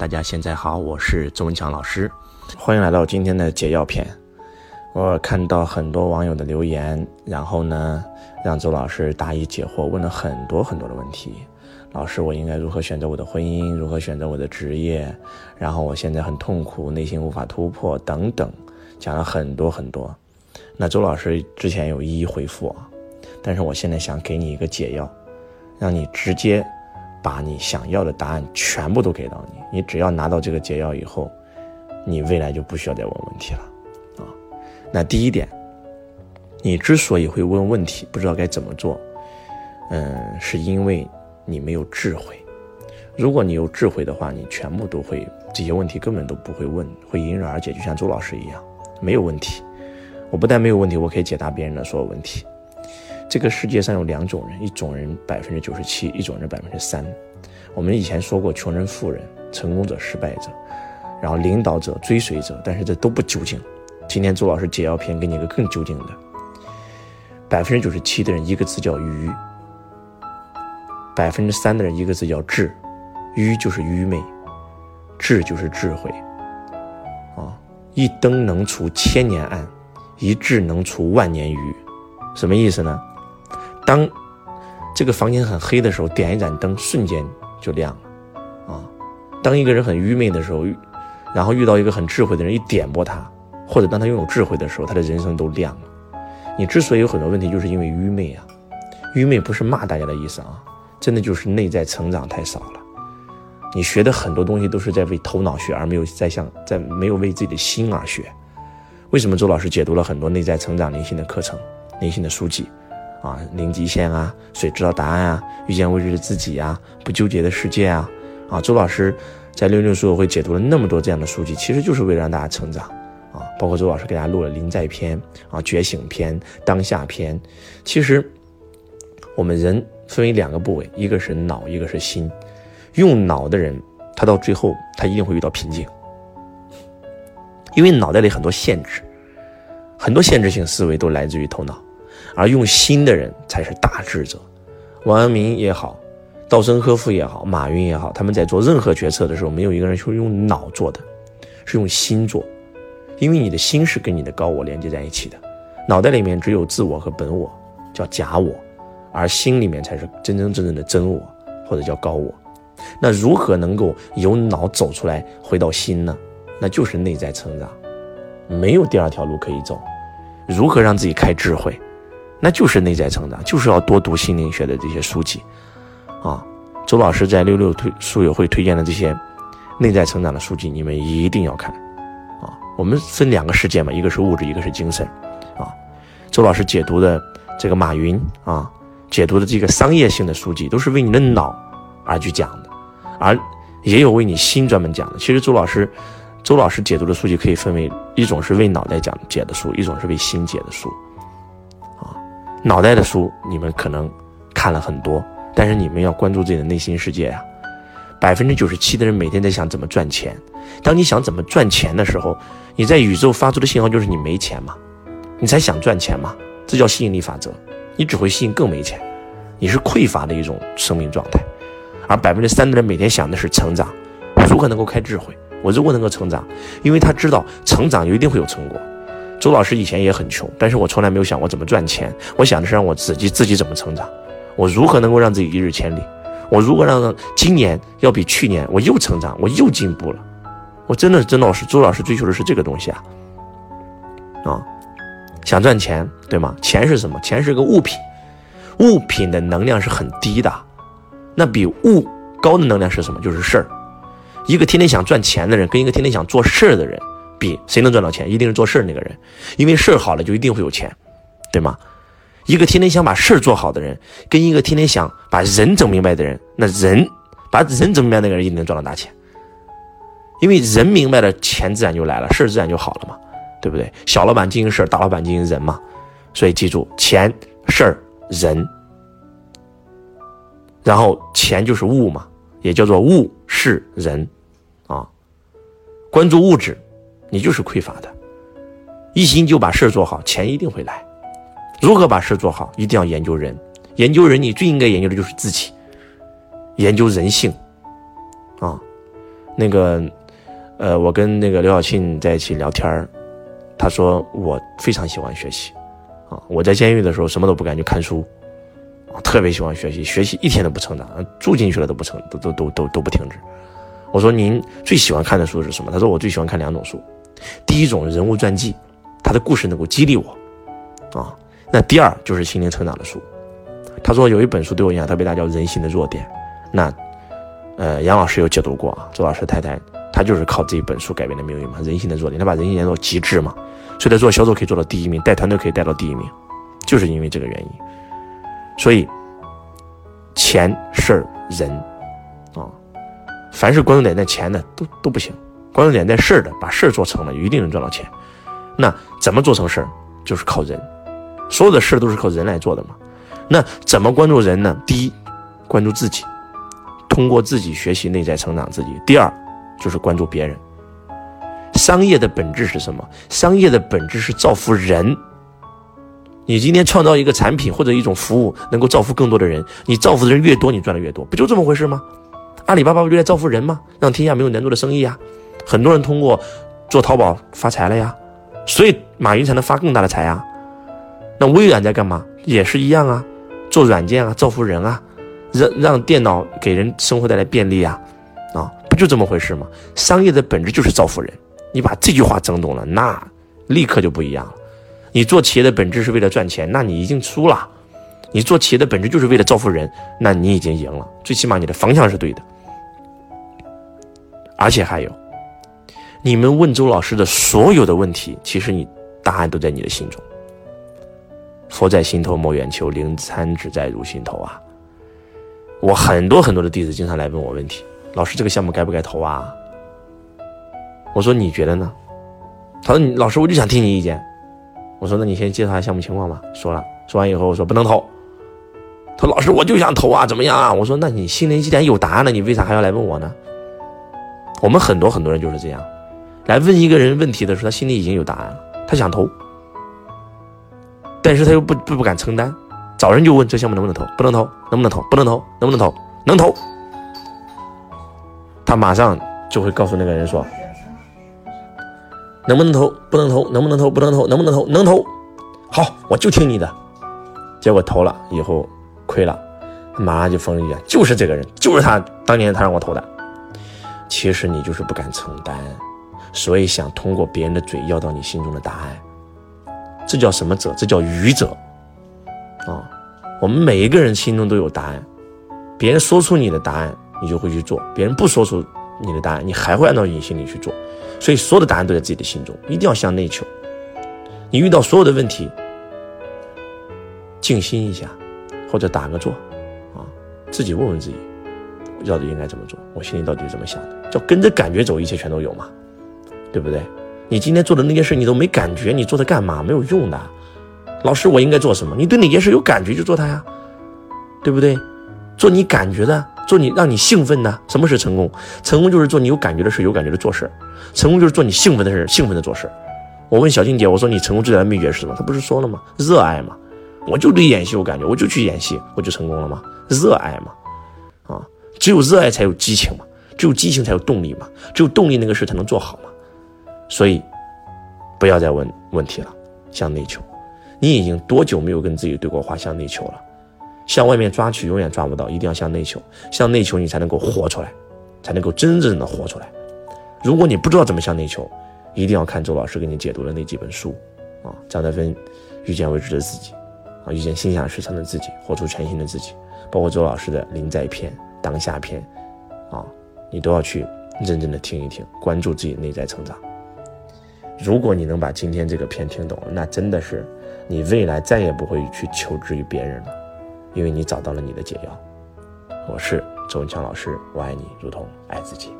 大家现在好，我是周文强老师，欢迎来到今天的解药篇。我看到很多网友的留言，然后呢，让周老师答疑解惑，问了很多很多的问题。老师，我应该如何选择我的婚姻？如何选择我的职业？然后我现在很痛苦，内心无法突破，等等，讲了很多很多。那周老师之前有一一回复啊，但是我现在想给你一个解药，让你直接。把你想要的答案全部都给到你，你只要拿到这个解药以后，你未来就不需要再问问题了，啊，那第一点，你之所以会问问题，不知道该怎么做，嗯，是因为你没有智慧。如果你有智慧的话，你全部都会这些问题根本都不会问，会迎刃而解，就像周老师一样，没有问题。我不但没有问题，我可以解答别人的所有问题。这个世界上有两种人，一种人百分之九十七，一种人百分之三。我们以前说过，穷人、富人、成功者、失败者，然后领导者、追随者，但是这都不究竟。今天周老师解药篇给你一个更究竟的：百分之九十七的人一个字叫愚，百分之三的人一个字叫智。愚就是愚昧，智就是智慧。啊，一灯能除千年暗，一智能除万年愚。什么意思呢？当这个房间很黑的时候，点一盏灯，瞬间就亮了，啊！当一个人很愚昧的时候，然后遇到一个很智慧的人一点拨他，或者当他拥有智慧的时候，他的人生都亮了。你之所以有很多问题，就是因为愚昧啊！愚昧不是骂大家的意思啊，真的就是内在成长太少了。你学的很多东西都是在为头脑学，而没有在向在没有为自己的心而学。为什么周老师解读了很多内在成长灵性的课程、灵性的书籍？啊，零极限啊，谁知道答案啊？遇见未知的自己啊，不纠结的世界啊，啊，周老师在六六书友会解读了那么多这样的书籍，其实就是为了让大家成长啊。包括周老师给大家录了临在篇啊、觉醒篇、当下篇。其实我们人分为两个部位，一个是脑，一个是心。用脑的人，他到最后他一定会遇到瓶颈，因为脑袋里很多限制，很多限制性思维都来自于头脑。而用心的人才是大智者，王阳明也好，稻盛和夫也好，马云也好，他们在做任何决策的时候，没有一个人是用脑做的，是用心做，因为你的心是跟你的高我连接在一起的，脑袋里面只有自我和本我，叫假我，而心里面才是真真正正的真我，或者叫高我。那如何能够由脑走出来回到心呢？那就是内在成长，没有第二条路可以走。如何让自己开智慧？那就是内在成长，就是要多读心灵学的这些书籍，啊，周老师在六六推书友会推荐的这些内在成长的书籍，你们一定要看，啊，我们分两个世界嘛，一个是物质，一个是精神，啊，周老师解读的这个马云啊，解读的这个商业性的书籍，都是为你的脑而去讲的，而也有为你心专门讲的。其实周老师，周老师解读的书籍可以分为一种是为脑袋讲解的书，一种是为心解的书。脑袋的书你们可能看了很多，但是你们要关注自己的内心世界呀。百分之九十七的人每天在想怎么赚钱。当你想怎么赚钱的时候，你在宇宙发出的信号就是你没钱嘛，你才想赚钱嘛，这叫吸引力法则。你只会吸引更没钱，你是匮乏的一种生命状态。而百分之三的人每天想的是成长，如何能够开智慧？我如何能够成长？因为他知道成长就一定会有成果。周老师以前也很穷，但是我从来没有想过怎么赚钱。我想的是让我自己自己怎么成长，我如何能够让自己一日千里，我如何让今年要比去年我又成长，我又进步了。我真的是真老师，周老师追求的是这个东西啊，啊，想赚钱，对吗？钱是什么？钱是个物品，物品的能量是很低的，那比物高的能量是什么？就是事儿。一个天天想赚钱的人，跟一个天天想做事儿的人。比谁能赚到钱，一定是做事那个人，因为事好了就一定会有钱，对吗？一个天天想把事做好的人，跟一个天天想把人整明白的人，那人把人整明白那个人一定能赚到大钱，因为人明白了，钱自然就来了，事自然就好了嘛，对不对？小老板经营事，大老板经营人嘛，所以记住，钱、事儿、人，然后钱就是物嘛，也叫做物、是、人，啊，关注物质。你就是匮乏的，一心就把事做好，钱一定会来。如何把事做好？一定要研究人，研究人，你最应该研究的就是自己，研究人性，啊，那个，呃，我跟那个刘晓庆在一起聊天儿，他说我非常喜欢学习，啊，我在监狱的时候什么都不干就看书，啊，特别喜欢学习，学习一天都不成长，住进去了都不成，都都都都都不停止。我说您最喜欢看的书是什么？他说我最喜欢看两种书，第一种人物传记，他的故事能够激励我，啊，那第二就是心灵成长的书。他说有一本书对我影响特别大，叫《人性的弱点》。那，呃，杨老师有解读过啊，周老师太太她就是靠这一本书改变的命运嘛，《人性的弱点》，他把人性研究到极致嘛，所以他做销售可以做到第一名，带团队可以带到第一名，就是因为这个原因。所以，钱、事儿、人，啊，凡是关注点在钱的都都不行，关注点在事儿的，把事儿做成了，一定能赚到钱。那怎么做成事儿？就是靠人，所有的事儿都是靠人来做的嘛。那怎么关注人呢？第一，关注自己，通过自己学习内在成长自己。第二，就是关注别人。商业的本质是什么？商业的本质是造福人。你今天创造一个产品或者一种服务，能够造福更多的人，你造福的人越多，你赚的越多，不就这么回事吗？阿里巴巴不就在造福人吗？让天下没有难做的生意啊！很多人通过做淘宝发财了呀，所以马云才能发更大的财啊。那微软在干嘛？也是一样啊。做软件啊，造福人啊，让让电脑给人生活带来便利啊，啊，不就这么回事吗？商业的本质就是造福人，你把这句话整懂了，那立刻就不一样了。你做企业的本质是为了赚钱，那你已经输了；你做企业的本质就是为了造福人，那你已经赢了。最起码你的方向是对的。而且还有，你们问周老师的所有的问题，其实你答案都在你的心中。佛在心头莫远求，灵参只在汝心头啊！我很多很多的弟子经常来问我问题，老师这个项目该不该投啊？我说你觉得呢？他说你老师我就想听你意见。我说那你先介绍下项目情况吧。说了，说完以后我说不能投。他说老师我就想投啊，怎么样啊？我说那你心里既然有答案了，你为啥还要来问我呢？我们很多很多人就是这样，来问一个人问题的时候，他心里已经有答案了，他想投。但是他又不不不敢承担，找人就问这项目能不能投，不能投，能不能投，不能投，能不能投，能投。他马上就会告诉那个人说，能不能投，不能投，能不能投，不能投，能不能投，能投。好，我就听你的。结果投了以后亏了，马上就疯了一样，就是这个人，就是他，当年他让我投的。其实你就是不敢承担，所以想通过别人的嘴要到你心中的答案。这叫什么者？这叫愚者啊！我们每一个人心中都有答案，别人说出你的答案，你就会去做；别人不说出你的答案，你还会按照你心里去做。所以，所有的答案都在自己的心中，一定要向内求。你遇到所有的问题，静心一下，或者打个坐啊，自己问问自己，到底应该怎么做？我心里到底是怎么想的？叫跟着感觉走，一切全都有嘛，对不对？你今天做的那件事，你都没感觉，你做它干嘛？没有用的。老师，我应该做什么？你对哪件事有感觉就做它呀，对不对？做你感觉的，做你让你兴奋的。什么是成功？成功就是做你有感觉的事，有感觉的做事。成功就是做你兴奋的事，兴奋的做事。我问小静姐，我说你成功最大的秘诀是什么？她不是说了吗？热爱嘛。我就对演戏有感觉，我就去演戏，我就成功了吗？热爱嘛。啊，只有热爱才有激情嘛，只有激情才有动力嘛，只有动力那个事才能做好嘛。所以，不要再问问题了，向内求。你已经多久没有跟自己对过话？向内求了，向外面抓取永远抓不到，一定要向内求。向内求，你才能够活出来，才能够真正的活出来。如果你不知道怎么向内求，一定要看周老师给你解读的那几本书啊，张德芬《遇见未知的自己》啊，《遇见心想事成的自己》，活出全新的自己，包括周老师的《临在篇》《当下篇》啊，你都要去认真的听一听，关注自己内在成长。如果你能把今天这个片听懂了，那真的是你未来再也不会去求知于别人了，因为你找到了你的解药。我是周文强老师，我爱你如同爱自己。